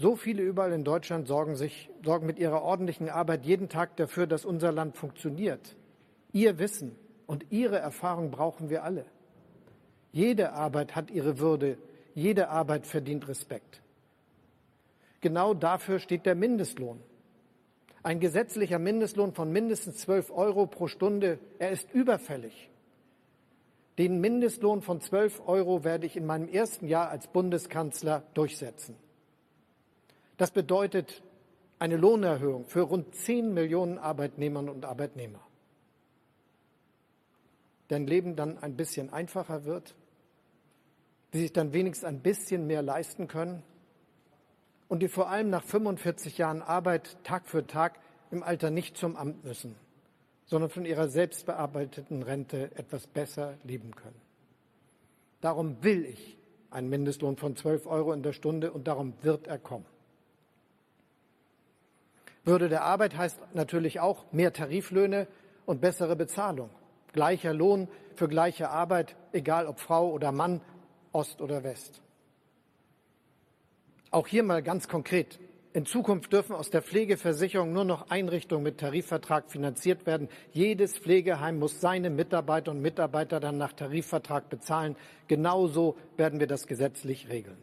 So viele überall in Deutschland sorgen, sich, sorgen mit ihrer ordentlichen Arbeit jeden Tag dafür, dass unser Land funktioniert. Ihr Wissen und Ihre Erfahrung brauchen wir alle. Jede Arbeit hat ihre Würde, jede Arbeit verdient Respekt. Genau dafür steht der Mindestlohn. Ein gesetzlicher Mindestlohn von mindestens 12 Euro pro Stunde, er ist überfällig. Den Mindestlohn von 12 Euro werde ich in meinem ersten Jahr als Bundeskanzler durchsetzen. Das bedeutet eine Lohnerhöhung für rund 10 Millionen Arbeitnehmerinnen und Arbeitnehmer. Deren Leben dann ein bisschen einfacher wird, die sich dann wenigstens ein bisschen mehr leisten können und die vor allem nach 45 Jahren Arbeit Tag für Tag im Alter nicht zum Amt müssen, sondern von ihrer selbstbearbeiteten Rente etwas besser leben können. Darum will ich einen Mindestlohn von 12 Euro in der Stunde und darum wird er kommen. Würde der Arbeit heißt natürlich auch mehr Tariflöhne und bessere Bezahlung. Gleicher Lohn für gleiche Arbeit, egal ob Frau oder Mann, Ost oder West. Auch hier mal ganz konkret. In Zukunft dürfen aus der Pflegeversicherung nur noch Einrichtungen mit Tarifvertrag finanziert werden. Jedes Pflegeheim muss seine Mitarbeiter und Mitarbeiter dann nach Tarifvertrag bezahlen. Genauso werden wir das gesetzlich regeln.